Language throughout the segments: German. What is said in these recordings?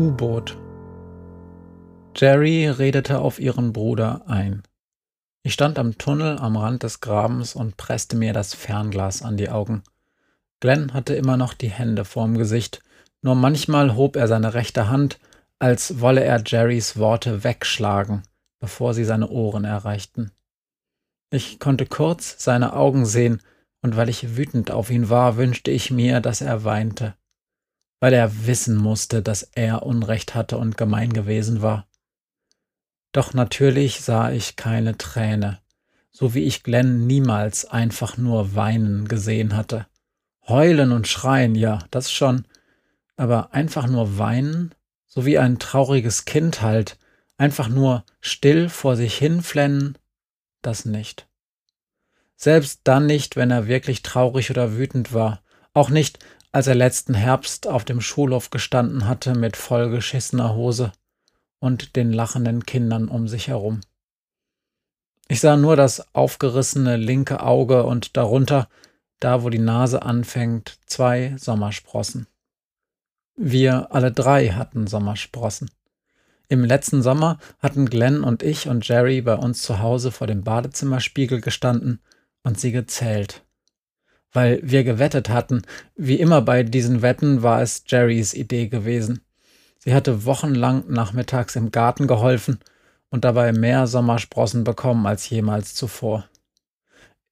U-Boot. Jerry redete auf ihren Bruder ein. Ich stand am Tunnel am Rand des Grabens und presste mir das Fernglas an die Augen. Glenn hatte immer noch die Hände vorm Gesicht, nur manchmal hob er seine rechte Hand, als wolle er Jerrys Worte wegschlagen, bevor sie seine Ohren erreichten. Ich konnte kurz seine Augen sehen, und weil ich wütend auf ihn war, wünschte ich mir, dass er weinte weil er wissen musste, dass er Unrecht hatte und gemein gewesen war. Doch natürlich sah ich keine Träne, so wie ich Glenn niemals einfach nur weinen gesehen hatte. Heulen und schreien, ja, das schon, aber einfach nur weinen, so wie ein trauriges Kind halt, einfach nur still vor sich hinflennen, das nicht. Selbst dann nicht, wenn er wirklich traurig oder wütend war, auch nicht, als er letzten Herbst auf dem Schulhof gestanden hatte mit vollgeschissener Hose und den lachenden Kindern um sich herum. Ich sah nur das aufgerissene linke Auge und darunter, da wo die Nase anfängt, zwei Sommersprossen. Wir alle drei hatten Sommersprossen. Im letzten Sommer hatten Glenn und ich und Jerry bei uns zu Hause vor dem Badezimmerspiegel gestanden und sie gezählt weil wir gewettet hatten. Wie immer bei diesen Wetten war es Jerrys Idee gewesen. Sie hatte wochenlang nachmittags im Garten geholfen und dabei mehr Sommersprossen bekommen als jemals zuvor.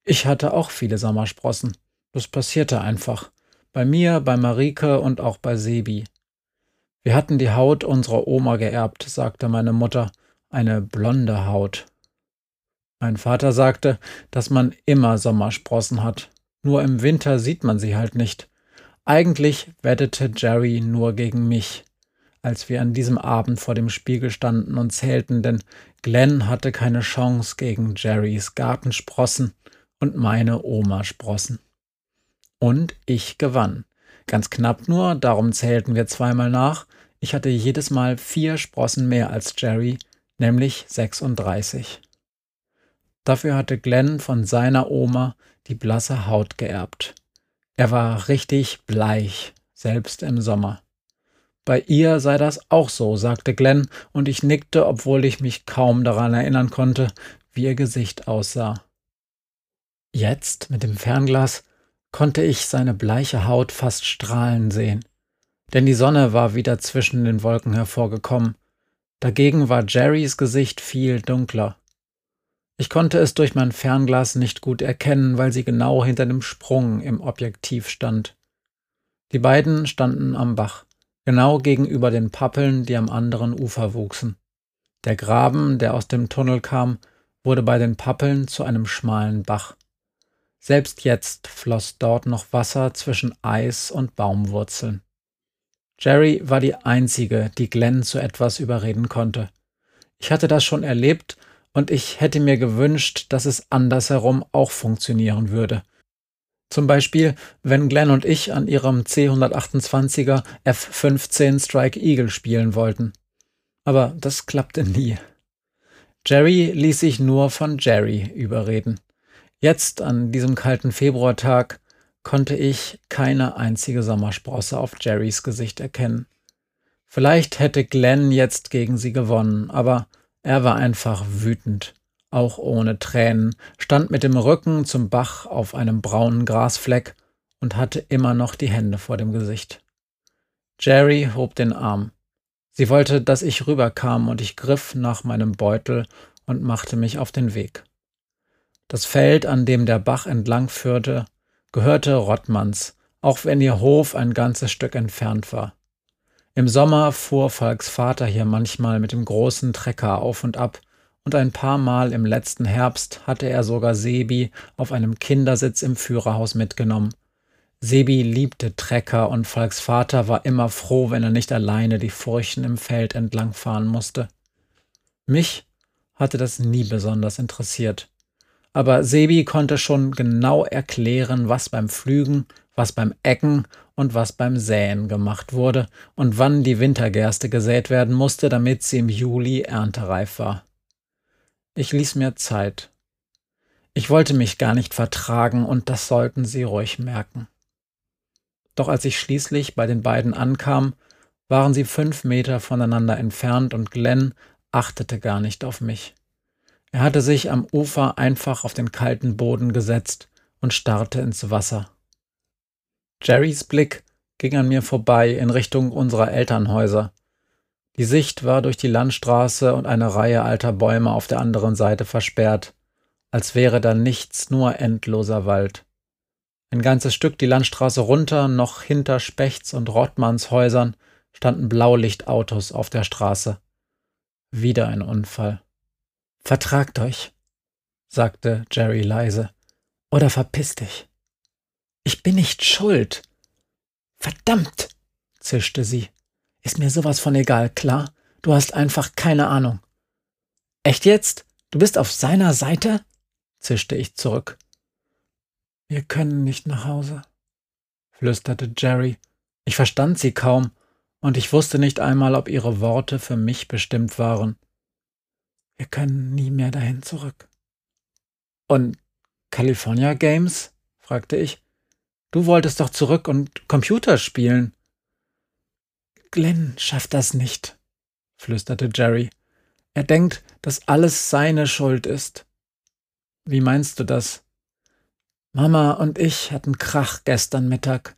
Ich hatte auch viele Sommersprossen. Das passierte einfach. Bei mir, bei Marike und auch bei Sebi. Wir hatten die Haut unserer Oma geerbt, sagte meine Mutter, eine blonde Haut. Mein Vater sagte, dass man immer Sommersprossen hat. Nur im Winter sieht man sie halt nicht. Eigentlich wettete Jerry nur gegen mich, als wir an diesem Abend vor dem Spiegel standen und zählten, denn Glenn hatte keine Chance gegen Jerrys Gartensprossen und meine Oma-Sprossen. Und ich gewann. Ganz knapp nur, darum zählten wir zweimal nach. Ich hatte jedes Mal vier Sprossen mehr als Jerry, nämlich 36. Dafür hatte Glenn von seiner Oma die blasse Haut geerbt. Er war richtig bleich, selbst im Sommer. Bei ihr sei das auch so, sagte Glenn, und ich nickte, obwohl ich mich kaum daran erinnern konnte, wie ihr Gesicht aussah. Jetzt, mit dem Fernglas, konnte ich seine bleiche Haut fast strahlen sehen, denn die Sonne war wieder zwischen den Wolken hervorgekommen. Dagegen war Jerrys Gesicht viel dunkler. Ich konnte es durch mein Fernglas nicht gut erkennen, weil sie genau hinter dem Sprung im Objektiv stand. Die beiden standen am Bach, genau gegenüber den Pappeln, die am anderen Ufer wuchsen. Der Graben, der aus dem Tunnel kam, wurde bei den Pappeln zu einem schmalen Bach. Selbst jetzt floss dort noch Wasser zwischen Eis und Baumwurzeln. Jerry war die einzige, die Glenn zu etwas überreden konnte. Ich hatte das schon erlebt und ich hätte mir gewünscht, dass es andersherum auch funktionieren würde. Zum Beispiel, wenn Glenn und ich an ihrem C128er F15 Strike Eagle spielen wollten. Aber das klappte nie. Jerry ließ sich nur von Jerry überreden. Jetzt, an diesem kalten Februartag, konnte ich keine einzige Sommersprosse auf Jerrys Gesicht erkennen. Vielleicht hätte Glenn jetzt gegen sie gewonnen, aber er war einfach wütend, auch ohne Tränen, stand mit dem Rücken zum Bach auf einem braunen Grasfleck und hatte immer noch die Hände vor dem Gesicht. Jerry hob den Arm. Sie wollte, dass ich rüberkam, und ich griff nach meinem Beutel und machte mich auf den Weg. Das Feld, an dem der Bach entlang führte, gehörte Rottmanns, auch wenn ihr Hof ein ganzes Stück entfernt war. Im Sommer fuhr Falks Vater hier manchmal mit dem großen Trecker auf und ab, und ein paar Mal im letzten Herbst hatte er sogar Sebi auf einem Kindersitz im Führerhaus mitgenommen. Sebi liebte Trecker und Falks Vater war immer froh, wenn er nicht alleine die Furchen im Feld entlangfahren musste. Mich hatte das nie besonders interessiert. Aber Sebi konnte schon genau erklären, was beim Pflügen, was beim Ecken und was beim Säen gemacht wurde und wann die Wintergerste gesät werden musste, damit sie im Juli erntereif war. Ich ließ mir Zeit. Ich wollte mich gar nicht vertragen, und das sollten sie ruhig merken. Doch als ich schließlich bei den beiden ankam, waren sie fünf Meter voneinander entfernt und Glenn achtete gar nicht auf mich. Er hatte sich am Ufer einfach auf den kalten Boden gesetzt und starrte ins Wasser. Jerrys Blick ging an mir vorbei in Richtung unserer Elternhäuser. Die Sicht war durch die Landstraße und eine Reihe alter Bäume auf der anderen Seite versperrt, als wäre da nichts, nur endloser Wald. Ein ganzes Stück die Landstraße runter, noch hinter Spechts und Rottmanns Häusern, standen Blaulichtautos auf der Straße. Wieder ein Unfall. Vertragt euch, sagte Jerry leise, oder verpiss dich. Ich bin nicht schuld. Verdammt, zischte sie. Ist mir sowas von egal, klar? Du hast einfach keine Ahnung. Echt jetzt? Du bist auf seiner Seite? zischte ich zurück. Wir können nicht nach Hause, flüsterte Jerry. Ich verstand sie kaum, und ich wusste nicht einmal, ob ihre Worte für mich bestimmt waren. Wir können nie mehr dahin zurück. Und California Games? fragte ich. Du wolltest doch zurück und Computer spielen. Glenn schafft das nicht, flüsterte Jerry. Er denkt, dass alles seine Schuld ist. Wie meinst du das? Mama und ich hatten Krach gestern Mittag.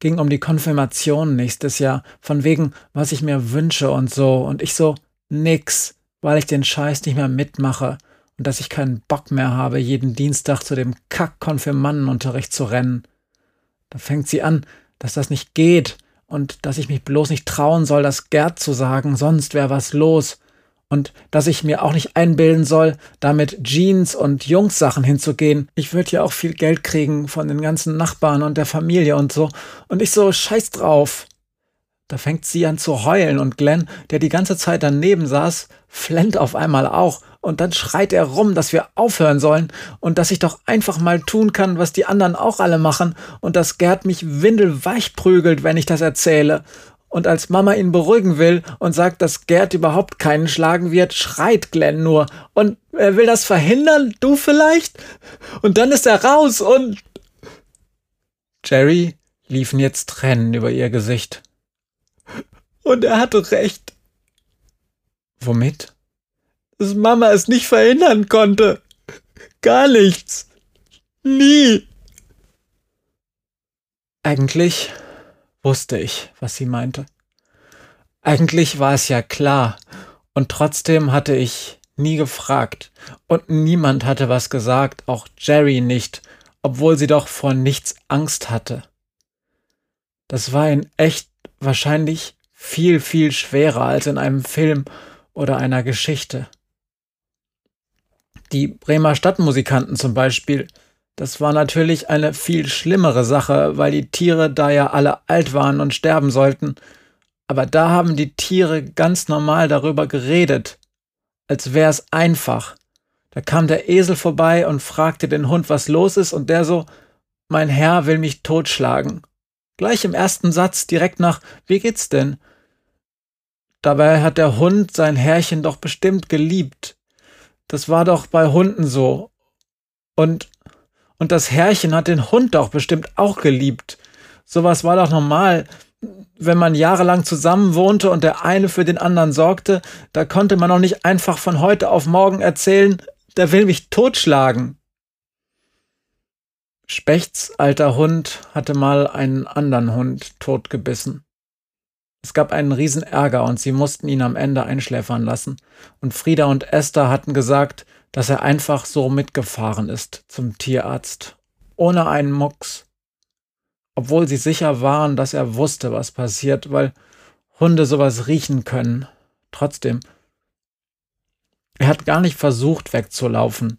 Ging um die Konfirmation nächstes Jahr, von wegen, was ich mir wünsche und so, und ich so, nix, weil ich den Scheiß nicht mehr mitmache und dass ich keinen Bock mehr habe, jeden Dienstag zu dem Kack-Konfirmannenunterricht zu rennen. Da fängt sie an, dass das nicht geht und dass ich mich bloß nicht trauen soll, das Gerd zu sagen, sonst wäre was los. Und dass ich mir auch nicht einbilden soll, damit Jeans und Jungs-Sachen hinzugehen. Ich würde ja auch viel Geld kriegen von den ganzen Nachbarn und der Familie und so. Und ich so scheiß drauf. Da fängt sie an zu heulen und Glenn, der die ganze Zeit daneben saß, flennt auf einmal auch und dann schreit er rum, dass wir aufhören sollen und dass ich doch einfach mal tun kann, was die anderen auch alle machen und dass Gerd mich windelweich prügelt, wenn ich das erzähle. Und als Mama ihn beruhigen will und sagt, dass Gerd überhaupt keinen schlagen wird, schreit Glenn nur. Und er will das verhindern? Du vielleicht? Und dann ist er raus und. Jerry liefen jetzt Tränen über ihr Gesicht. Und er hatte recht. Womit? Dass Mama es nicht verhindern konnte. Gar nichts. Nie. Eigentlich wusste ich, was sie meinte. Eigentlich war es ja klar, und trotzdem hatte ich nie gefragt, und niemand hatte was gesagt, auch Jerry nicht, obwohl sie doch vor nichts Angst hatte. Das war in echt wahrscheinlich viel, viel schwerer als in einem Film oder einer Geschichte. Die Bremer Stadtmusikanten zum Beispiel, das war natürlich eine viel schlimmere Sache, weil die Tiere da ja alle alt waren und sterben sollten. Aber da haben die Tiere ganz normal darüber geredet, als wär's einfach. Da kam der Esel vorbei und fragte den Hund, was los ist, und der so, mein Herr will mich totschlagen. Gleich im ersten Satz direkt nach, wie geht's denn? Dabei hat der Hund sein Herrchen doch bestimmt geliebt. Das war doch bei Hunden so. Und, und das Herrchen hat den Hund doch bestimmt auch geliebt. Sowas war doch normal. Wenn man jahrelang zusammen wohnte und der eine für den anderen sorgte, da konnte man doch nicht einfach von heute auf morgen erzählen, der will mich totschlagen. Spechts alter Hund hatte mal einen anderen Hund totgebissen. Es gab einen Riesenärger und sie mussten ihn am Ende einschläfern lassen. Und Frieda und Esther hatten gesagt, dass er einfach so mitgefahren ist zum Tierarzt. Ohne einen Mucks. Obwohl sie sicher waren, dass er wusste, was passiert, weil Hunde sowas riechen können. Trotzdem. Er hat gar nicht versucht wegzulaufen,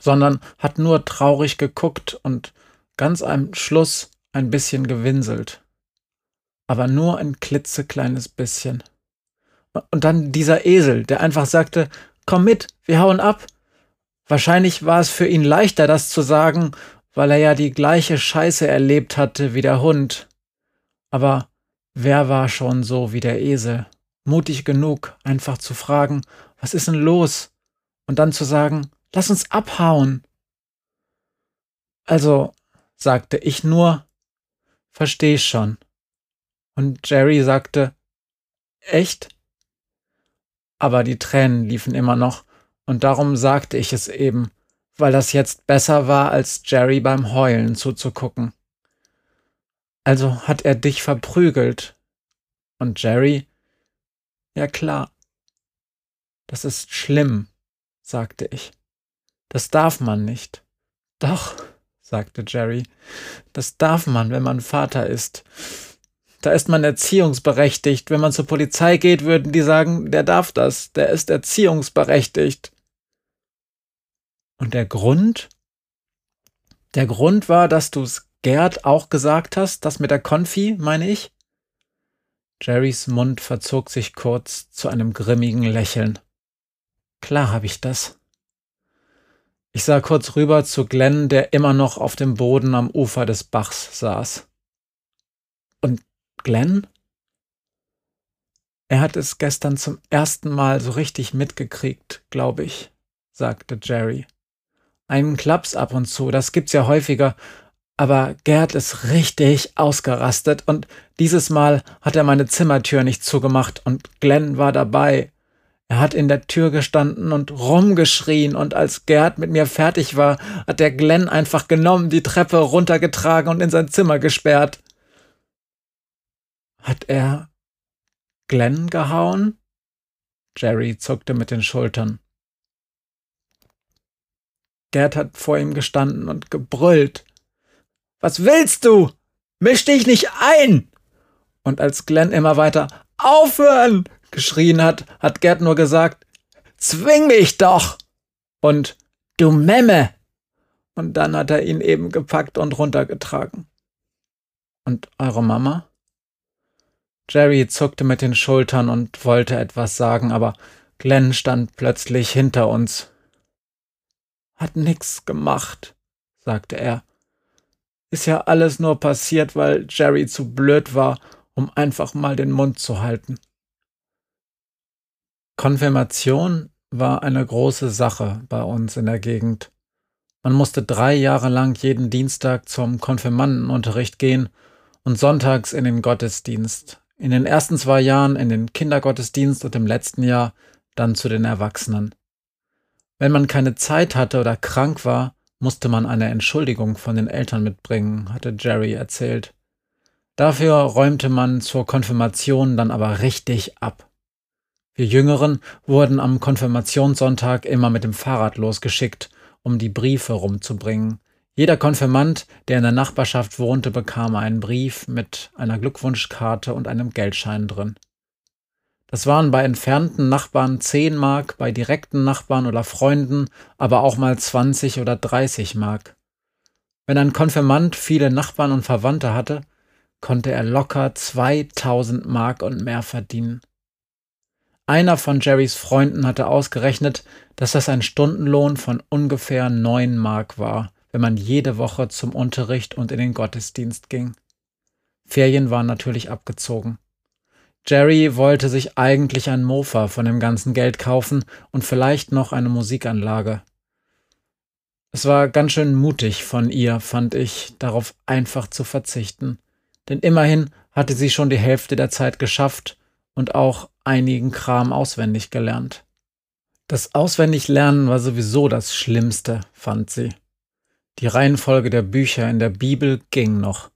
sondern hat nur traurig geguckt und ganz am Schluss ein bisschen gewinselt. Aber nur ein klitzekleines bisschen. Und dann dieser Esel, der einfach sagte, komm mit, wir hauen ab. Wahrscheinlich war es für ihn leichter, das zu sagen, weil er ja die gleiche Scheiße erlebt hatte wie der Hund. Aber wer war schon so wie der Esel? Mutig genug, einfach zu fragen, was ist denn los? Und dann zu sagen, lass uns abhauen. Also, sagte ich nur, versteh schon. Und Jerry sagte, echt? Aber die Tränen liefen immer noch, und darum sagte ich es eben, weil das jetzt besser war, als Jerry beim Heulen zuzugucken. Also hat er dich verprügelt. Und Jerry? Ja klar. Das ist schlimm, sagte ich. Das darf man nicht. Doch, sagte Jerry, das darf man, wenn man Vater ist. Da ist man erziehungsberechtigt. Wenn man zur Polizei geht, würden die sagen, der darf das, der ist erziehungsberechtigt. Und der Grund? Der Grund war, dass du's Gerd auch gesagt hast, das mit der Konfi, meine ich? Jerrys Mund verzog sich kurz zu einem grimmigen Lächeln. Klar habe ich das. Ich sah kurz rüber zu Glenn, der immer noch auf dem Boden am Ufer des Bachs saß. Glenn? Er hat es gestern zum ersten Mal so richtig mitgekriegt, glaube ich, sagte Jerry. Einen Klaps ab und zu, das gibt's ja häufiger, aber Gerd ist richtig ausgerastet und dieses Mal hat er meine Zimmertür nicht zugemacht und Glenn war dabei. Er hat in der Tür gestanden und rumgeschrien und als Gerd mit mir fertig war, hat der Glenn einfach genommen, die Treppe runtergetragen und in sein Zimmer gesperrt. Hat er Glenn gehauen? Jerry zuckte mit den Schultern. Gerd hat vor ihm gestanden und gebrüllt. Was willst du? Misch dich nicht ein! Und als Glenn immer weiter Aufhören! geschrien hat, hat Gerd nur gesagt, Zwing mich doch! Und du Memme! Und dann hat er ihn eben gepackt und runtergetragen. Und eure Mama? Jerry zuckte mit den Schultern und wollte etwas sagen, aber Glenn stand plötzlich hinter uns. Hat nix gemacht, sagte er. Ist ja alles nur passiert, weil Jerry zu blöd war, um einfach mal den Mund zu halten. Konfirmation war eine große Sache bei uns in der Gegend. Man musste drei Jahre lang jeden Dienstag zum Konfirmandenunterricht gehen und sonntags in den Gottesdienst. In den ersten zwei Jahren in den Kindergottesdienst und im letzten Jahr dann zu den Erwachsenen. Wenn man keine Zeit hatte oder krank war, musste man eine Entschuldigung von den Eltern mitbringen, hatte Jerry erzählt. Dafür räumte man zur Konfirmation dann aber richtig ab. Wir Jüngeren wurden am Konfirmationssonntag immer mit dem Fahrrad losgeschickt, um die Briefe rumzubringen. Jeder Konfirmand, der in der Nachbarschaft wohnte, bekam einen Brief mit einer Glückwunschkarte und einem Geldschein drin. Das waren bei entfernten Nachbarn 10 Mark, bei direkten Nachbarn oder Freunden aber auch mal 20 oder 30 Mark. Wenn ein Konfirmand viele Nachbarn und Verwandte hatte, konnte er locker 2000 Mark und mehr verdienen. Einer von Jerrys Freunden hatte ausgerechnet, dass das ein Stundenlohn von ungefähr 9 Mark war, wenn man jede Woche zum Unterricht und in den Gottesdienst ging. Ferien waren natürlich abgezogen. Jerry wollte sich eigentlich ein Mofa von dem ganzen Geld kaufen und vielleicht noch eine Musikanlage. Es war ganz schön mutig von ihr, fand ich, darauf einfach zu verzichten. Denn immerhin hatte sie schon die Hälfte der Zeit geschafft und auch einigen Kram auswendig gelernt. Das Auswendiglernen war sowieso das Schlimmste, fand sie. Die Reihenfolge der Bücher in der Bibel ging noch.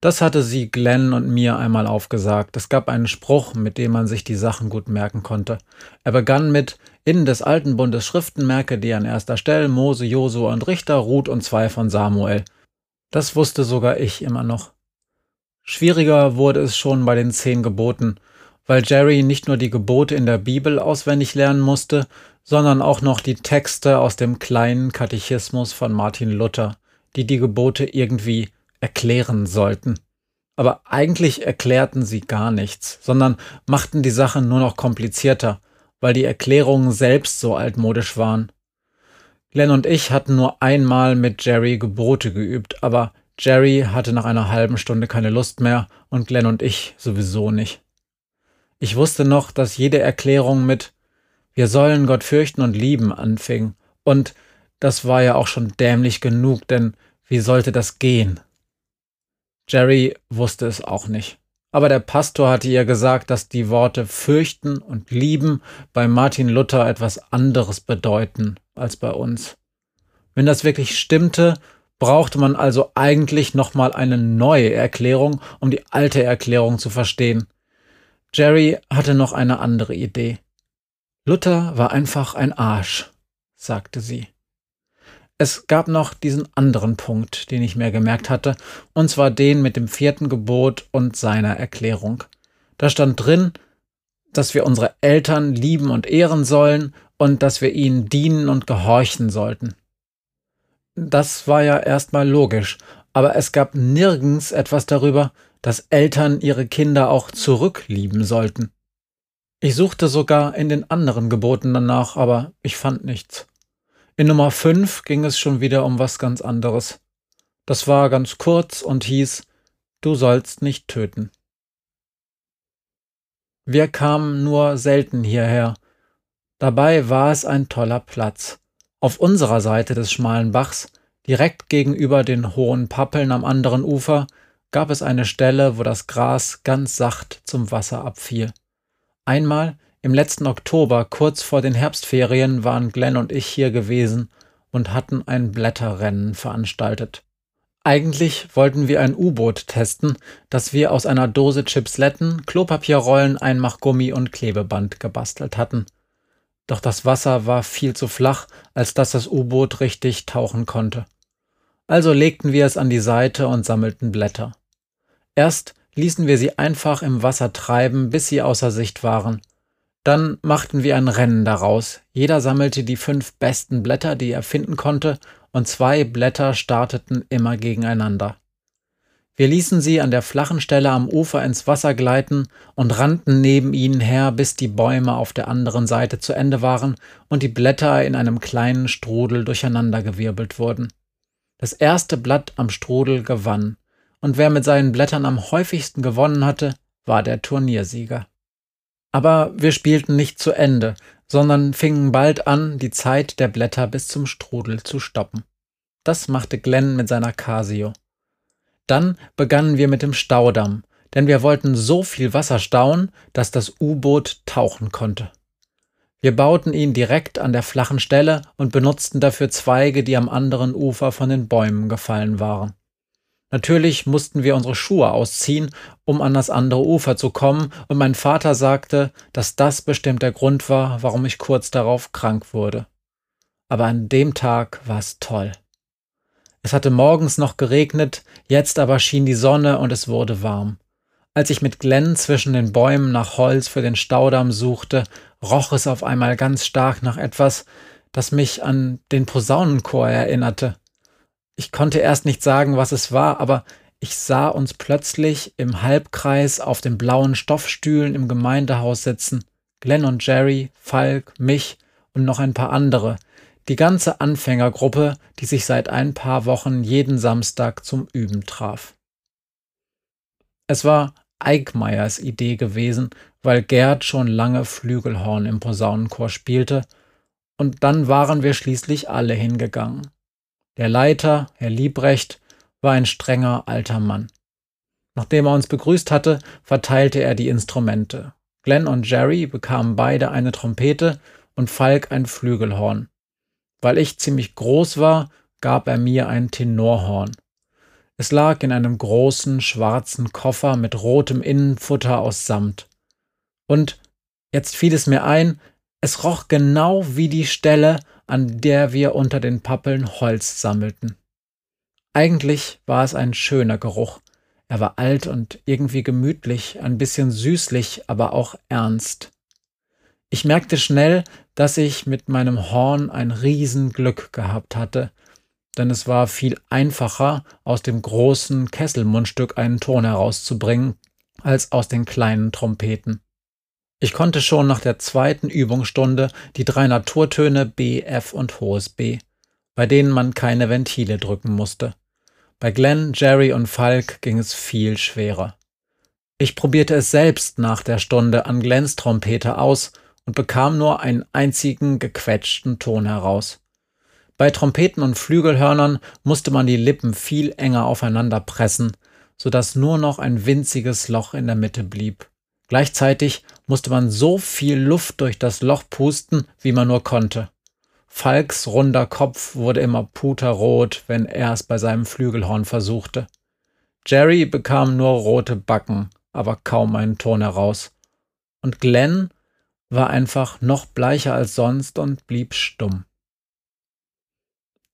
Das hatte sie Glenn und mir einmal aufgesagt. Es gab einen Spruch, mit dem man sich die Sachen gut merken konnte. Er begann mit In des alten Bundes Schriften merke die an erster Stelle Mose, Josua und Richter, Ruth und zwei von Samuel. Das wusste sogar ich immer noch. Schwieriger wurde es schon bei den zehn Geboten, weil Jerry nicht nur die Gebote in der Bibel auswendig lernen musste, sondern auch noch die Texte aus dem kleinen Katechismus von Martin Luther, die die Gebote irgendwie erklären sollten. Aber eigentlich erklärten sie gar nichts, sondern machten die Sache nur noch komplizierter, weil die Erklärungen selbst so altmodisch waren. Glenn und ich hatten nur einmal mit Jerry Gebote geübt, aber Jerry hatte nach einer halben Stunde keine Lust mehr und Glenn und ich sowieso nicht. Ich wusste noch, dass jede Erklärung mit Wir sollen Gott fürchten und lieben anfing, und das war ja auch schon dämlich genug, denn wie sollte das gehen? Jerry wusste es auch nicht. Aber der Pastor hatte ihr gesagt, dass die Worte fürchten und lieben bei Martin Luther etwas anderes bedeuten als bei uns. Wenn das wirklich stimmte, brauchte man also eigentlich nochmal eine neue Erklärung, um die alte Erklärung zu verstehen. Jerry hatte noch eine andere Idee. Luther war einfach ein Arsch, sagte sie. Es gab noch diesen anderen Punkt, den ich mir gemerkt hatte, und zwar den mit dem vierten Gebot und seiner Erklärung. Da stand drin, dass wir unsere Eltern lieben und ehren sollen und dass wir ihnen dienen und gehorchen sollten. Das war ja erstmal logisch, aber es gab nirgends etwas darüber, dass Eltern ihre Kinder auch zurücklieben sollten. Ich suchte sogar in den anderen Geboten danach, aber ich fand nichts. In Nummer 5 ging es schon wieder um was ganz anderes. Das war ganz kurz und hieß Du sollst nicht töten. Wir kamen nur selten hierher. Dabei war es ein toller Platz. Auf unserer Seite des schmalen Bachs, direkt gegenüber den hohen Pappeln am anderen Ufer, gab es eine Stelle, wo das Gras ganz sacht zum Wasser abfiel. Einmal im letzten Oktober, kurz vor den Herbstferien, waren Glenn und ich hier gewesen und hatten ein Blätterrennen veranstaltet. Eigentlich wollten wir ein U-Boot testen, das wir aus einer Dose Chipsletten, Klopapierrollen, Einmachgummi und Klebeband gebastelt hatten. Doch das Wasser war viel zu flach, als dass das U-Boot richtig tauchen konnte. Also legten wir es an die Seite und sammelten Blätter. Erst ließen wir sie einfach im Wasser treiben, bis sie außer Sicht waren. Dann machten wir ein Rennen daraus. Jeder sammelte die fünf besten Blätter, die er finden konnte, und zwei Blätter starteten immer gegeneinander. Wir ließen sie an der flachen Stelle am Ufer ins Wasser gleiten und rannten neben ihnen her, bis die Bäume auf der anderen Seite zu Ende waren und die Blätter in einem kleinen Strudel durcheinandergewirbelt wurden. Das erste Blatt am Strudel gewann, und wer mit seinen Blättern am häufigsten gewonnen hatte, war der Turniersieger. Aber wir spielten nicht zu Ende, sondern fingen bald an, die Zeit der Blätter bis zum Strudel zu stoppen. Das machte Glenn mit seiner Casio. Dann begannen wir mit dem Staudamm, denn wir wollten so viel Wasser stauen, dass das U-Boot tauchen konnte. Wir bauten ihn direkt an der flachen Stelle und benutzten dafür Zweige, die am anderen Ufer von den Bäumen gefallen waren. Natürlich mussten wir unsere Schuhe ausziehen, um an das andere Ufer zu kommen, und mein Vater sagte, dass das bestimmt der Grund war, warum ich kurz darauf krank wurde. Aber an dem Tag war es toll. Es hatte morgens noch geregnet, jetzt aber schien die Sonne und es wurde warm. Als ich mit Glenn zwischen den Bäumen nach Holz für den Staudamm suchte, roch es auf einmal ganz stark nach etwas, das mich an den Posaunenchor erinnerte. Ich konnte erst nicht sagen, was es war, aber ich sah uns plötzlich im Halbkreis auf den blauen Stoffstühlen im Gemeindehaus sitzen. Glenn und Jerry, Falk, mich und noch ein paar andere. Die ganze Anfängergruppe, die sich seit ein paar Wochen jeden Samstag zum Üben traf. Es war Eickmeyers Idee gewesen, weil Gerd schon lange Flügelhorn im Posaunenchor spielte, und dann waren wir schließlich alle hingegangen. Der Leiter, Herr Liebrecht, war ein strenger alter Mann. Nachdem er uns begrüßt hatte, verteilte er die Instrumente. Glenn und Jerry bekamen beide eine Trompete und Falk ein Flügelhorn. Weil ich ziemlich groß war, gab er mir ein Tenorhorn. Es lag in einem großen schwarzen Koffer mit rotem Innenfutter aus Samt. Und jetzt fiel es mir ein, es roch genau wie die Stelle, an der wir unter den Pappeln Holz sammelten. Eigentlich war es ein schöner Geruch. Er war alt und irgendwie gemütlich, ein bisschen süßlich, aber auch ernst. Ich merkte schnell, dass ich mit meinem Horn ein Riesenglück gehabt hatte, denn es war viel einfacher, aus dem großen Kesselmundstück einen Ton herauszubringen, als aus den kleinen Trompeten. Ich konnte schon nach der zweiten Übungsstunde die drei Naturtöne B, F und hohes B, bei denen man keine Ventile drücken musste. Bei Glenn, Jerry und Falk ging es viel schwerer. Ich probierte es selbst nach der Stunde an Glenns Trompete aus und bekam nur einen einzigen gequetschten Ton heraus. Bei Trompeten und Flügelhörnern musste man die Lippen viel enger aufeinander pressen, so dass nur noch ein winziges Loch in der Mitte blieb. Gleichzeitig musste man so viel Luft durch das Loch pusten, wie man nur konnte. Falks runder Kopf wurde immer puterrot, wenn er es bei seinem Flügelhorn versuchte. Jerry bekam nur rote Backen, aber kaum einen Ton heraus. Und Glenn war einfach noch bleicher als sonst und blieb stumm.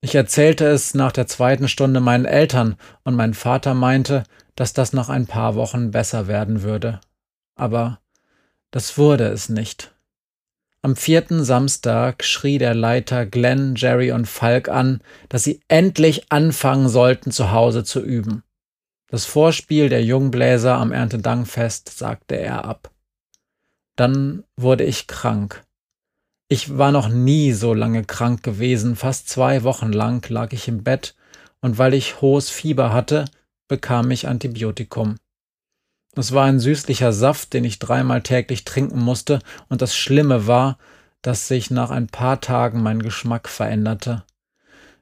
Ich erzählte es nach der zweiten Stunde meinen Eltern, und mein Vater meinte, dass das nach ein paar Wochen besser werden würde. Aber das wurde es nicht. Am vierten Samstag schrie der Leiter Glenn, Jerry und Falk an, dass sie endlich anfangen sollten, zu Hause zu üben. Das Vorspiel der Jungbläser am Erntedankfest sagte er ab. Dann wurde ich krank. Ich war noch nie so lange krank gewesen, fast zwei Wochen lang lag ich im Bett, und weil ich hohes Fieber hatte, bekam ich Antibiotikum. Es war ein süßlicher Saft, den ich dreimal täglich trinken musste, und das Schlimme war, dass sich nach ein paar Tagen mein Geschmack veränderte.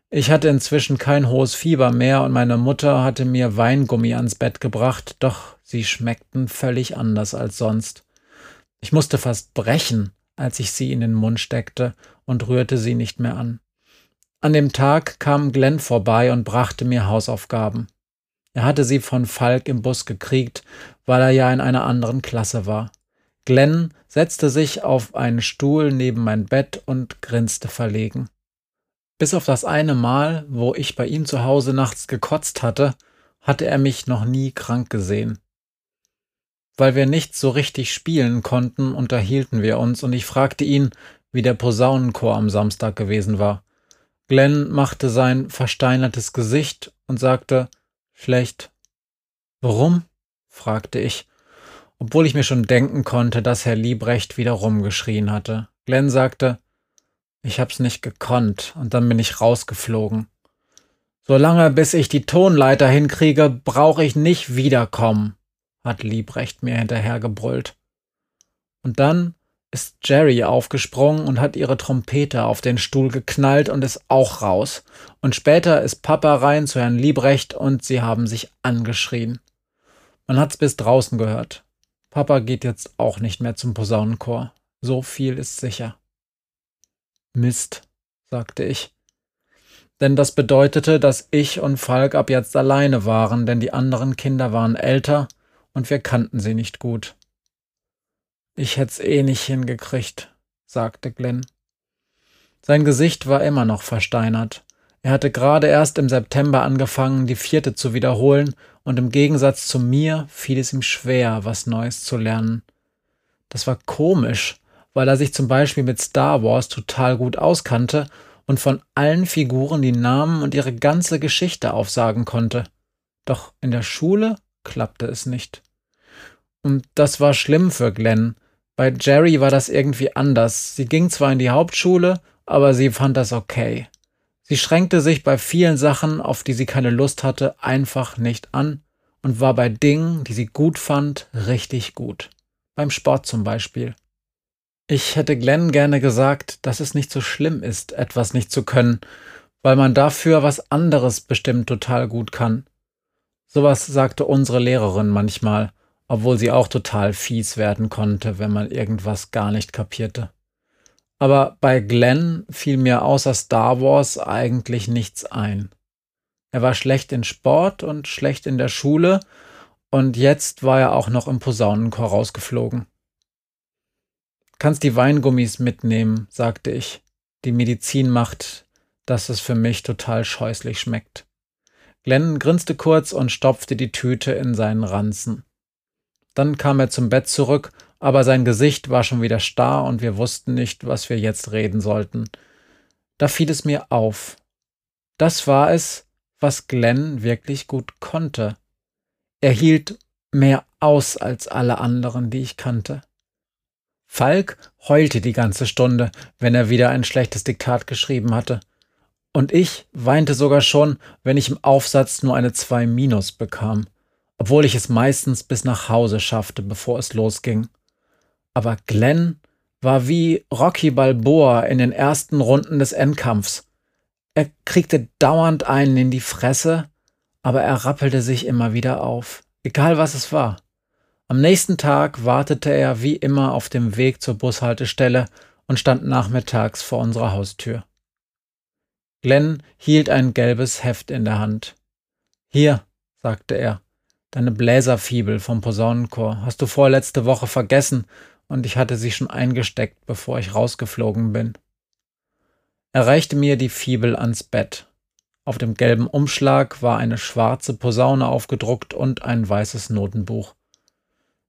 Ich hatte inzwischen kein hohes Fieber mehr, und meine Mutter hatte mir Weingummi ans Bett gebracht, doch sie schmeckten völlig anders als sonst. Ich musste fast brechen, als ich sie in den Mund steckte und rührte sie nicht mehr an. An dem Tag kam Glenn vorbei und brachte mir Hausaufgaben. Er hatte sie von Falk im Bus gekriegt, weil er ja in einer anderen Klasse war. Glenn setzte sich auf einen Stuhl neben mein Bett und grinste verlegen. Bis auf das eine Mal, wo ich bei ihm zu Hause nachts gekotzt hatte, hatte er mich noch nie krank gesehen. Weil wir nicht so richtig spielen konnten, unterhielten wir uns und ich fragte ihn, wie der Posaunenchor am Samstag gewesen war. Glenn machte sein versteinertes Gesicht und sagte, schlecht. Warum? Fragte ich, obwohl ich mir schon denken konnte, dass Herr Liebrecht wieder rumgeschrien hatte. Glenn sagte, ich hab's nicht gekonnt und dann bin ich rausgeflogen. Solange bis ich die Tonleiter hinkriege, brauche ich nicht wiederkommen hat Liebrecht mir hinterhergebrüllt. Und dann ist Jerry aufgesprungen und hat ihre Trompete auf den Stuhl geknallt und ist auch raus. Und später ist Papa rein zu Herrn Liebrecht und sie haben sich angeschrien. Man hat's bis draußen gehört. Papa geht jetzt auch nicht mehr zum Posaunenchor. So viel ist sicher. Mist, sagte ich. Denn das bedeutete, dass ich und Falk ab jetzt alleine waren, denn die anderen Kinder waren älter und wir kannten sie nicht gut. Ich hätt's eh nicht hingekriegt, sagte Glenn. Sein Gesicht war immer noch versteinert. Er hatte gerade erst im September angefangen, die vierte zu wiederholen, und im Gegensatz zu mir fiel es ihm schwer, was Neues zu lernen. Das war komisch, weil er sich zum Beispiel mit Star Wars total gut auskannte und von allen Figuren die Namen und ihre ganze Geschichte aufsagen konnte. Doch in der Schule klappte es nicht. Und das war schlimm für Glenn. Bei Jerry war das irgendwie anders. Sie ging zwar in die Hauptschule, aber sie fand das okay. Sie schränkte sich bei vielen Sachen, auf die sie keine Lust hatte, einfach nicht an und war bei Dingen, die sie gut fand, richtig gut. Beim Sport zum Beispiel. Ich hätte Glenn gerne gesagt, dass es nicht so schlimm ist, etwas nicht zu können, weil man dafür was anderes bestimmt total gut kann. Sowas sagte unsere Lehrerin manchmal obwohl sie auch total fies werden konnte, wenn man irgendwas gar nicht kapierte. Aber bei Glenn fiel mir außer Star Wars eigentlich nichts ein. Er war schlecht in Sport und schlecht in der Schule, und jetzt war er auch noch im Posaunenchor rausgeflogen. Kannst die Weingummis mitnehmen, sagte ich. Die Medizin macht, dass es für mich total scheußlich schmeckt. Glenn grinste kurz und stopfte die Tüte in seinen Ranzen. Dann kam er zum Bett zurück, aber sein Gesicht war schon wieder starr und wir wussten nicht, was wir jetzt reden sollten. Da fiel es mir auf. Das war es, was Glenn wirklich gut konnte. Er hielt mehr aus als alle anderen, die ich kannte. Falk heulte die ganze Stunde, wenn er wieder ein schlechtes Diktat geschrieben hatte. Und ich weinte sogar schon, wenn ich im Aufsatz nur eine 2 minus bekam, obwohl ich es meistens bis nach Hause schaffte, bevor es losging. Aber Glenn war wie Rocky Balboa in den ersten Runden des Endkampfs. Er kriegte dauernd einen in die Fresse, aber er rappelte sich immer wieder auf, egal was es war. Am nächsten Tag wartete er wie immer auf dem Weg zur Bushaltestelle und stand nachmittags vor unserer Haustür. Glenn hielt ein gelbes Heft in der Hand. Hier, sagte er, deine Bläserfibel vom Posaunenchor hast du vorletzte Woche vergessen und ich hatte sie schon eingesteckt, bevor ich rausgeflogen bin. Er reichte mir die Fibel ans Bett. Auf dem gelben Umschlag war eine schwarze Posaune aufgedruckt und ein weißes Notenbuch.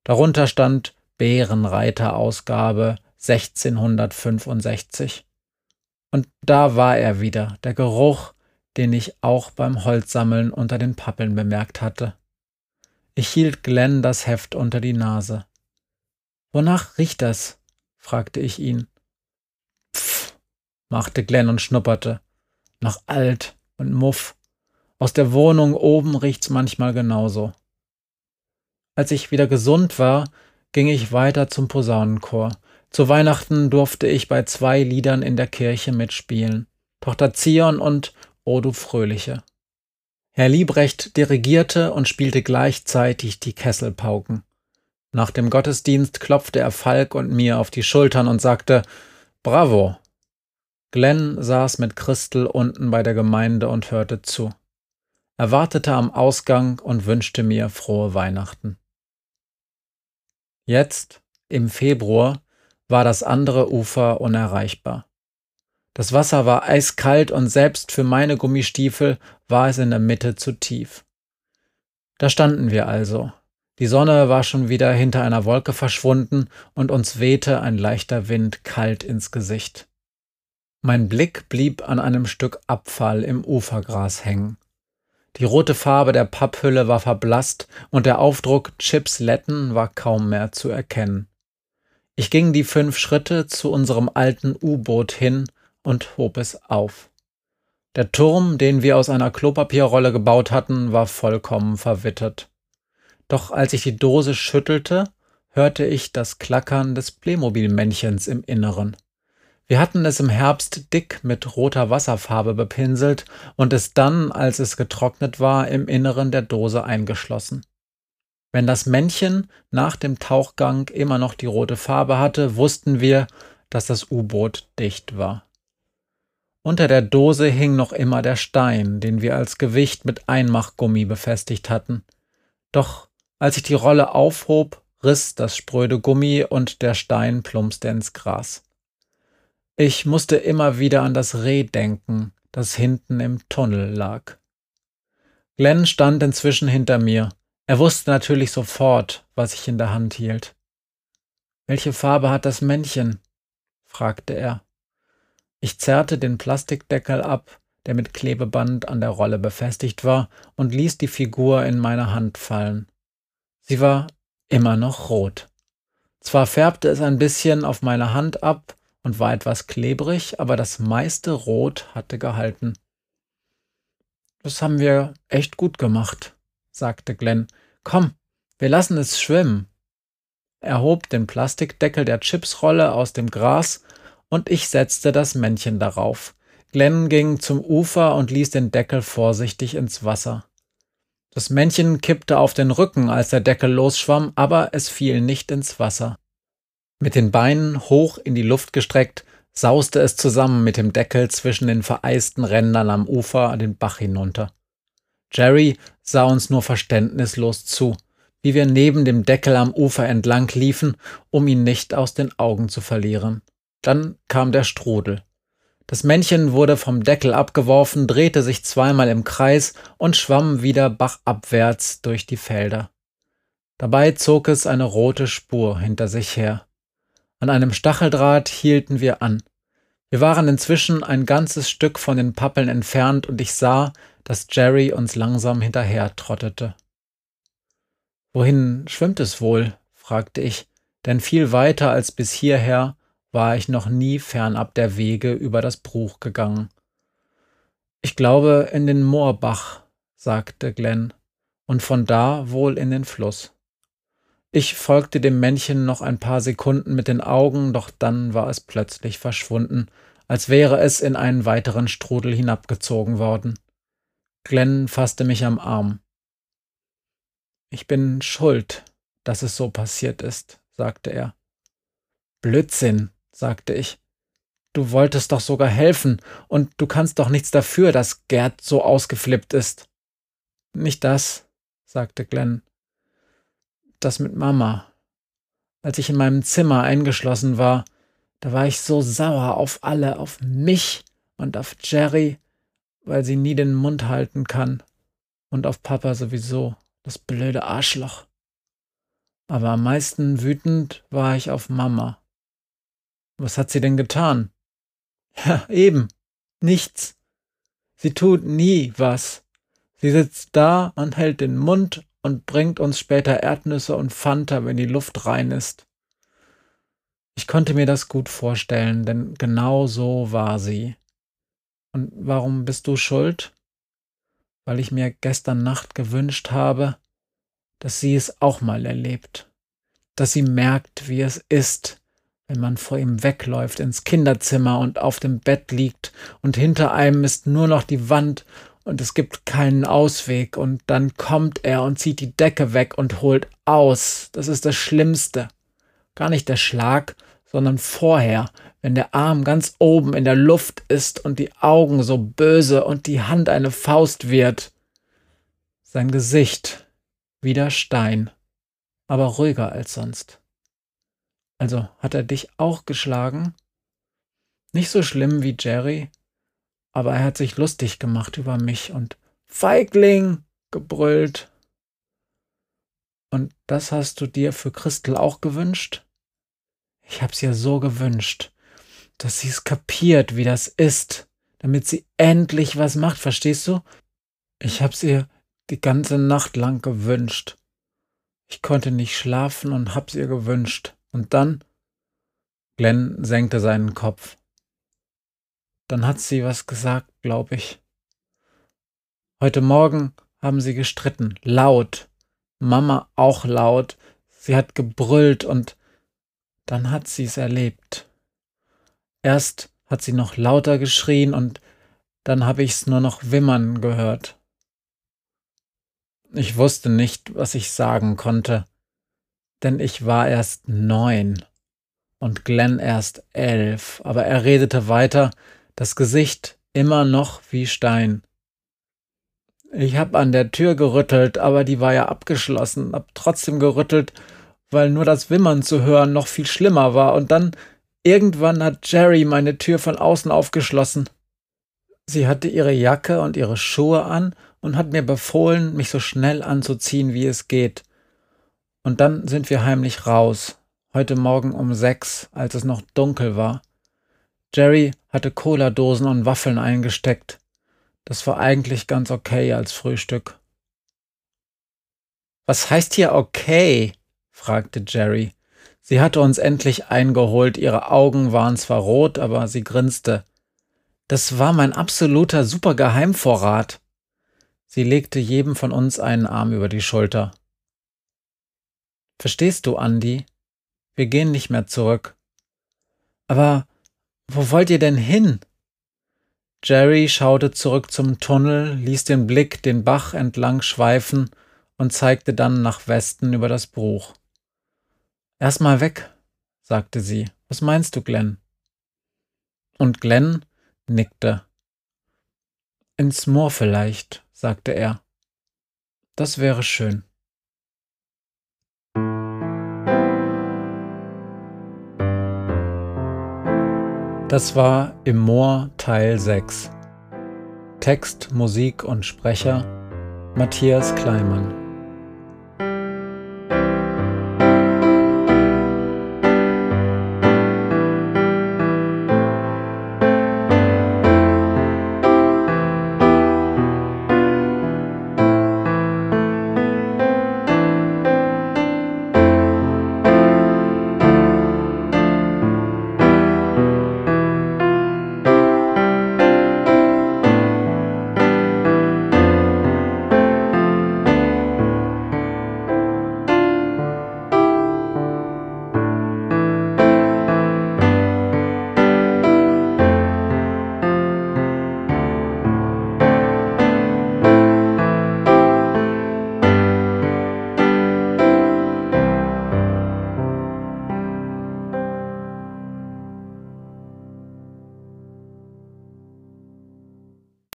Darunter stand Bärenreiter-Ausgabe 1665. Und da war er wieder, der Geruch, den ich auch beim Holzsammeln unter den Pappeln bemerkt hatte. Ich hielt Glenn das Heft unter die Nase. Wonach riecht das? fragte ich ihn. Pff, machte Glenn und schnupperte. Nach alt und Muff. Aus der Wohnung oben riecht's manchmal genauso. Als ich wieder gesund war, ging ich weiter zum Posaunenchor. Zu Weihnachten durfte ich bei zwei Liedern in der Kirche mitspielen. Tochter Zion und O du Fröhliche. Herr Liebrecht dirigierte und spielte gleichzeitig die Kesselpauken. Nach dem Gottesdienst klopfte er Falk und mir auf die Schultern und sagte Bravo. Glenn saß mit Christel unten bei der Gemeinde und hörte zu. Er wartete am Ausgang und wünschte mir frohe Weihnachten. Jetzt, im Februar, war das andere Ufer unerreichbar. Das Wasser war eiskalt und selbst für meine Gummistiefel war es in der Mitte zu tief. Da standen wir also. Die Sonne war schon wieder hinter einer Wolke verschwunden und uns wehte ein leichter Wind kalt ins Gesicht. Mein Blick blieb an einem Stück Abfall im Ufergras hängen. Die rote Farbe der Papphülle war verblasst und der Aufdruck Chips Letten war kaum mehr zu erkennen. Ich ging die fünf Schritte zu unserem alten U-Boot hin und hob es auf. Der Turm, den wir aus einer Klopapierrolle gebaut hatten, war vollkommen verwittert. Doch als ich die Dose schüttelte, hörte ich das Klackern des Playmobil-Männchens im Inneren. Wir hatten es im Herbst dick mit roter Wasserfarbe bepinselt und es dann, als es getrocknet war, im Inneren der Dose eingeschlossen. Wenn das Männchen nach dem Tauchgang immer noch die rote Farbe hatte, wussten wir, dass das U-Boot dicht war. Unter der Dose hing noch immer der Stein, den wir als Gewicht mit Einmachgummi befestigt hatten. Doch als ich die Rolle aufhob, riss das spröde Gummi und der Stein plumpste ins Gras. Ich musste immer wieder an das Reh denken, das hinten im Tunnel lag. Glenn stand inzwischen hinter mir. Er wusste natürlich sofort, was ich in der Hand hielt. Welche Farbe hat das Männchen? fragte er. Ich zerrte den Plastikdeckel ab, der mit Klebeband an der Rolle befestigt war, und ließ die Figur in meine Hand fallen. Sie war immer noch rot. Zwar färbte es ein bisschen auf meine Hand ab, und war etwas klebrig, aber das meiste Rot hatte gehalten. Das haben wir echt gut gemacht, sagte Glenn. Komm, wir lassen es schwimmen. Er hob den Plastikdeckel der Chipsrolle aus dem Gras und ich setzte das Männchen darauf. Glenn ging zum Ufer und ließ den Deckel vorsichtig ins Wasser. Das Männchen kippte auf den Rücken, als der Deckel losschwamm, aber es fiel nicht ins Wasser. Mit den Beinen hoch in die Luft gestreckt, sauste es zusammen mit dem Deckel zwischen den vereisten Rändern am Ufer den Bach hinunter. Jerry sah uns nur verständnislos zu, wie wir neben dem Deckel am Ufer entlang liefen, um ihn nicht aus den Augen zu verlieren. Dann kam der Strudel. Das Männchen wurde vom Deckel abgeworfen, drehte sich zweimal im Kreis und schwamm wieder bachabwärts durch die Felder. Dabei zog es eine rote Spur hinter sich her. An einem Stacheldraht hielten wir an. Wir waren inzwischen ein ganzes Stück von den Pappeln entfernt und ich sah, dass Jerry uns langsam hinterher trottete. Wohin schwimmt es wohl? fragte ich, denn viel weiter als bis hierher war ich noch nie fernab der Wege über das Bruch gegangen. Ich glaube in den Moorbach, sagte Glenn, und von da wohl in den Fluss. Ich folgte dem Männchen noch ein paar Sekunden mit den Augen, doch dann war es plötzlich verschwunden, als wäre es in einen weiteren Strudel hinabgezogen worden. Glenn fasste mich am Arm. Ich bin schuld, dass es so passiert ist, sagte er. Blödsinn, sagte ich. Du wolltest doch sogar helfen, und du kannst doch nichts dafür, dass Gerd so ausgeflippt ist. Nicht das, sagte Glenn. Das mit Mama. Als ich in meinem Zimmer eingeschlossen war, da war ich so sauer auf alle, auf mich und auf Jerry, weil sie nie den Mund halten kann. Und auf Papa sowieso, das blöde Arschloch. Aber am meisten wütend war ich auf Mama. Was hat sie denn getan? Ja, eben. Nichts. Sie tut nie was. Sie sitzt da und hält den Mund und bringt uns später Erdnüsse und Fanta, wenn die Luft rein ist. Ich konnte mir das gut vorstellen, denn genau so war sie. Und warum bist du schuld? Weil ich mir gestern Nacht gewünscht habe, dass sie es auch mal erlebt, dass sie merkt, wie es ist, wenn man vor ihm wegläuft ins Kinderzimmer und auf dem Bett liegt und hinter einem ist nur noch die Wand und es gibt keinen Ausweg und dann kommt er und zieht die Decke weg und holt aus. Das ist das Schlimmste. Gar nicht der Schlag, sondern vorher, wenn der Arm ganz oben in der Luft ist und die Augen so böse und die Hand eine Faust wird. Sein Gesicht wieder Stein, aber ruhiger als sonst. Also hat er dich auch geschlagen? Nicht so schlimm wie Jerry, aber er hat sich lustig gemacht über mich und Feigling gebrüllt. Und das hast du dir für Christel auch gewünscht? Ich hab's ihr so gewünscht, dass sie's kapiert, wie das ist, damit sie endlich was macht, verstehst du? Ich hab's ihr die ganze Nacht lang gewünscht. Ich konnte nicht schlafen und hab's ihr gewünscht. Und dann? Glenn senkte seinen Kopf. Dann hat sie was gesagt, glaub ich. Heute Morgen haben sie gestritten, laut. Mama auch laut. Sie hat gebrüllt und dann hat sie's erlebt. Erst hat sie noch lauter geschrien und dann habe ich's nur noch wimmern gehört. Ich wusste nicht, was ich sagen konnte denn ich war erst neun und Glenn erst elf, aber er redete weiter, das Gesicht immer noch wie Stein. Ich hab an der Tür gerüttelt, aber die war ja abgeschlossen, hab trotzdem gerüttelt, weil nur das Wimmern zu hören noch viel schlimmer war, und dann irgendwann hat Jerry meine Tür von außen aufgeschlossen. Sie hatte ihre Jacke und ihre Schuhe an und hat mir befohlen, mich so schnell anzuziehen, wie es geht. Und dann sind wir heimlich raus, heute Morgen um sechs, als es noch dunkel war. Jerry hatte Cola-Dosen und Waffeln eingesteckt. Das war eigentlich ganz okay als Frühstück. Was heißt hier okay? fragte Jerry. Sie hatte uns endlich eingeholt, ihre Augen waren zwar rot, aber sie grinste. Das war mein absoluter Supergeheimvorrat. Sie legte jedem von uns einen Arm über die Schulter. Verstehst du, Andi? Wir gehen nicht mehr zurück. Aber wo wollt ihr denn hin? Jerry schaute zurück zum Tunnel, ließ den Blick den Bach entlang schweifen und zeigte dann nach Westen über das Bruch. Erstmal weg, sagte sie. Was meinst du, Glenn? Und Glenn nickte. Ins Moor vielleicht, sagte er. Das wäre schön. Das war Im Moor Teil 6. Text, Musik und Sprecher Matthias Kleimann.